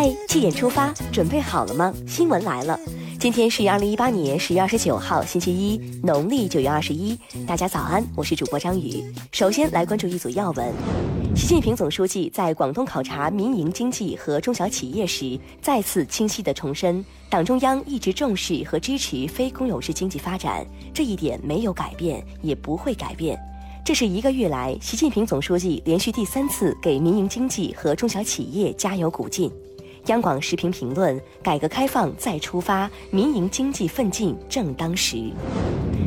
嗨，七点出发，准备好了吗？新闻来了，今天是二零一八年十月二十九号，星期一，农历九月二十一。大家早安，我是主播张宇。首先来关注一组要闻。习近平总书记在广东考察民营经济和中小企业时，再次清晰地重申，党中央一直重视和支持非公有制经济发展，这一点没有改变，也不会改变。这是一个月来，习近平总书记连续第三次给民营经济和中小企业加油鼓劲。央广时评评论：改革开放再出发，民营经济奋进正当时。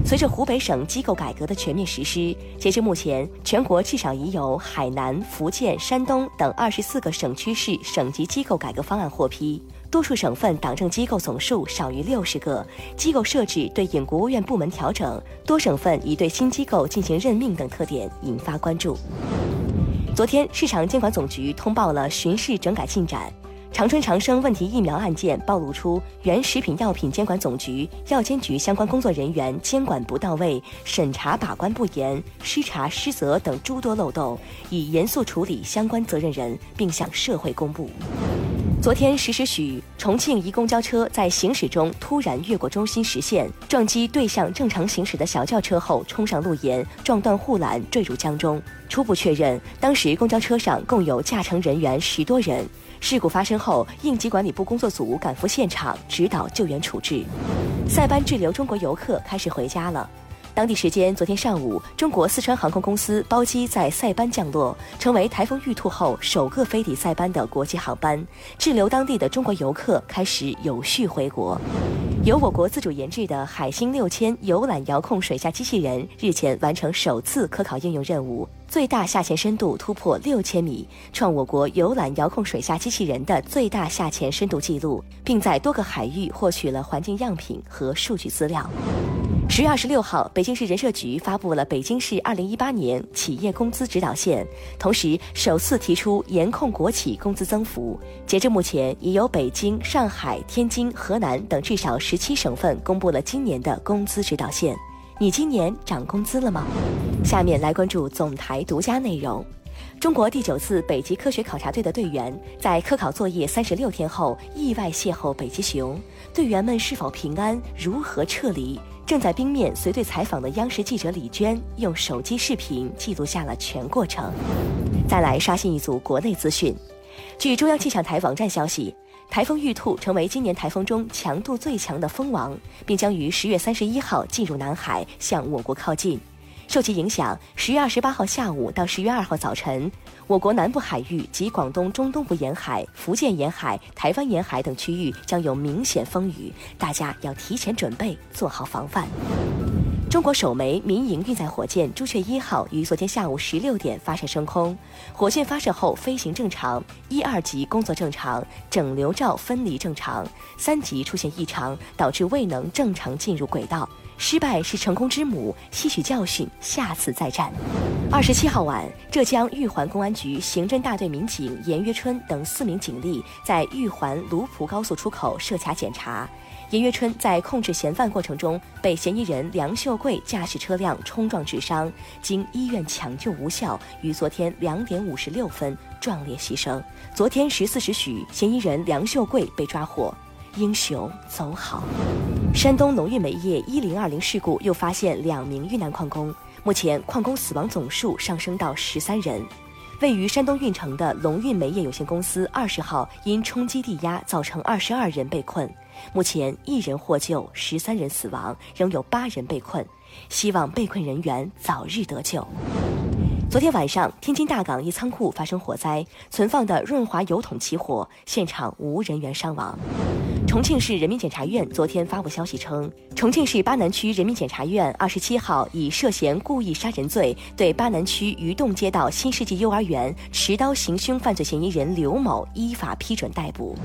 随着湖北省机构改革的全面实施，截至目前，全国至少已有海南、福建、山东等二十四个省区市省级机构改革方案获批。多数省份党政机构总数少于六十个，机构设置对应国务院部门调整，多省份已对新机构进行任命等特点引发关注。昨天，市场监管总局通报了巡视整改进展。长春长生问题疫苗案件暴露出原食品药品监管总局、药监局相关工作人员监管不到位、审查把关不严、失察失责等诸多漏洞，已严肃处理相关责任人，并向社会公布。昨天十时许，重庆一公交车在行驶中突然越过中心实线，撞击对向正常行驶的小轿车后冲上路沿，撞断护栏，坠入江中。初步确认，当时公交车上共有驾乘人员十多人。事故发生后，应急管理部工作组赶赴现场指导救援处置。塞班滞留中国游客开始回家了。当地时间昨天上午，中国四川航空公司包机在塞班降落，成为台风玉兔后首个飞抵塞班的国际航班。滞留当地的中国游客开始有序回国。由我国自主研制的海星六千游览遥控水下机器人日前完成首次科考应用任务，最大下潜深度突破六千米，创我国游览遥控水下机器人的最大下潜深度记录，并在多个海域获取了环境样品和数据资料。十月二十六号，北京市人社局发布了北京市二零一八年企业工资指导线，同时首次提出严控国企工资增幅。截至目前，已有北京、上海、天津、河南等至少十七省份公布了今年的工资指导线。你今年涨工资了吗？下面来关注总台独家内容。中国第九次北极科学考察队的队员在科考作业三十六天后意外邂逅北极熊，队员们是否平安？如何撤离？正在冰面随队采访的央视记者李娟用手机视频记录下了全过程。再来刷新一组国内资讯。据中央气象台网站消息，台风玉兔成为今年台风中强度最强的风王，并将于十月三十一号进入南海，向我国靠近。受其影响，十月二十八号下午到十月二号早晨，我国南部海域及广东中东部沿海、福建沿海、台湾沿海等区域将有明显风雨，大家要提前准备，做好防范。中国首枚民营运载火箭“朱雀一号”于昨天下午十六点发射升空，火箭发射后飞行正常，一二级工作正常，整流罩分离正常，三级出现异常，导致未能正常进入轨道。失败是成功之母，吸取教训，下次再战。二十七号晚，浙江玉环公安局刑侦大队民警严约春等四名警力在玉环卢浦高速出口设卡检查。严约春在控制嫌犯过程中，被嫌疑人梁秀贵驾驶车辆冲撞致伤，经医院抢救无效，于昨天两点五十六分壮烈牺牲。昨天十四时许，嫌疑人梁秀贵被抓获。英雄走好。山东农运煤业一零二零事故又发现两名遇难矿工，目前矿工死亡总数上升到十三人。位于山东运城的龙运煤业有限公司二十号因冲击地压造成二十二人被困，目前一人获救，十三人死亡，仍有八人被困，希望被困人员早日得救。昨天晚上，天津大港一仓库发生火灾，存放的润滑油桶起火，现场无人员伤亡。重庆市人民检察院昨天发布消息称，重庆市巴南区人民检察院二十七号以涉嫌故意杀人罪，对巴南区鱼洞街道新世纪幼儿园持刀行凶犯罪嫌疑人刘某依法批准逮捕。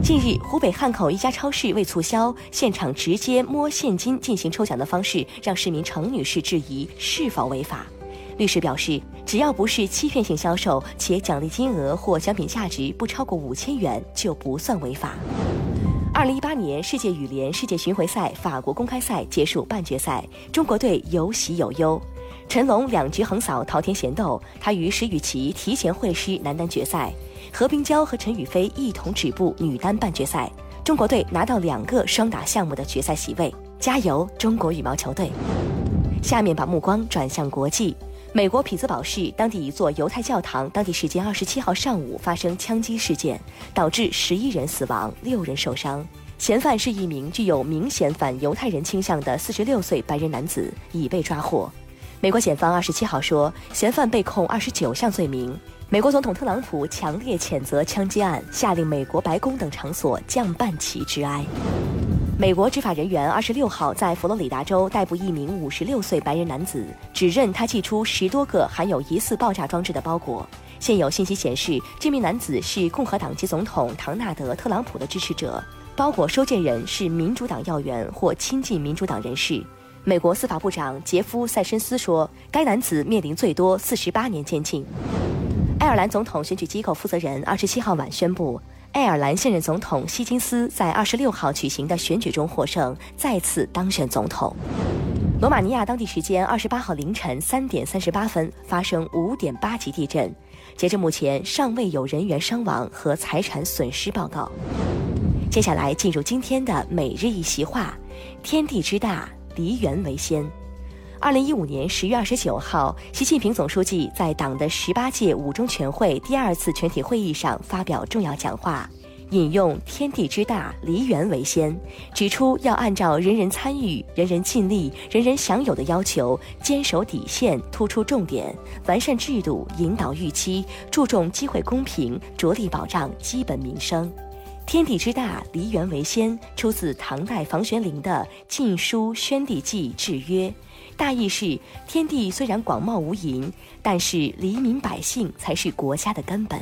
近日，湖北汉口一家超市为促销，现场直接摸现金进行抽奖的方式，让市民程女士质疑是否违法。律师表示，只要不是欺骗性销售，且奖励金额或奖品价值不超过五千元，就不算违法。二零一八年世界羽联世界巡回赛法国公开赛结束半决赛，中国队有喜有忧。陈龙两局横扫桃田贤斗，他与石宇奇提前会师男单决赛。何冰娇和陈雨菲一同止步女单半决赛。中国队拿到两个双打项目的决赛席位，加油，中国羽毛球队！下面把目光转向国际。美国匹兹堡市当地一座犹太教堂，当地时间二十七号上午发生枪击事件，导致十一人死亡，六人受伤。嫌犯是一名具有明显反犹太人倾向的四十六岁白人男子，已被抓获。美国检方二十七号说，嫌犯被控二十九项罪名。美国总统特朗普强烈谴责枪击案，下令美国白宫等场所降半旗致哀。美国执法人员二十六号在佛罗里达州逮捕一名五十六岁白人男子，指认他寄出十多个含有疑似爆炸装置的包裹。现有信息显示，这名男子是共和党籍总统唐纳德·特朗普的支持者，包裹收件人是民主党要员或亲近民主党人士。美国司法部长杰夫·塞申斯说，该男子面临最多四十八年监禁。爱尔兰总统选举机构负责人二十七号晚宣布。爱尔兰现任总统希金斯在二十六号举行的选举中获胜，再次当选总统。罗马尼亚当地时间二十八号凌晨三点三十八分发生五点八级地震，截至目前尚未有人员伤亡和财产损失报告。接下来进入今天的每日一席话：天地之大，梨园为先。二零一五年十月二十九号，习近平总书记在党的十八届五中全会第二次全体会议上发表重要讲话，引用“天地之大，梨园为先”，指出要按照人人参与、人人尽力、人人享有的要求，坚守底线，突出重点，完善制度，引导预期，注重机会公平，着力保障基本民生。天地之大，梨园为先，出自唐代房玄龄的《晋书·宣帝纪制曰》。大意是：天地虽然广袤无垠，但是黎民百姓才是国家的根本。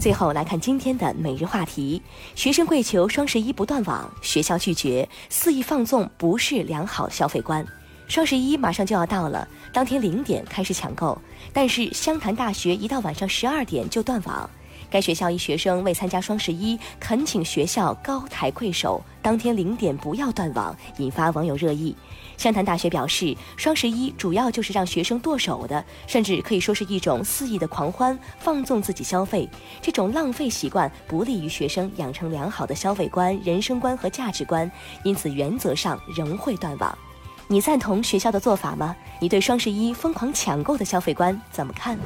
最后来看今天的每日话题：学生跪求双十一不断网，学校拒绝，肆意放纵不是良好消费观。双十一马上就要到了，当天零点开始抢购，但是湘潭大学一到晚上十二点就断网。该学校一学生为参加双十一，恳请学校高抬贵手，当天零点不要断网，引发网友热议。湘潭大学表示，双十一主要就是让学生剁手的，甚至可以说是一种肆意的狂欢，放纵自己消费。这种浪费习惯不利于学生养成良好的消费观、人生观和价值观，因此原则上仍会断网。你赞同学校的做法吗？你对双十一疯狂抢购的消费观怎么看？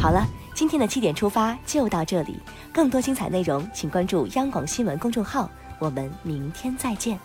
好了。今天的七点出发就到这里，更多精彩内容请关注央广新闻公众号，我们明天再见。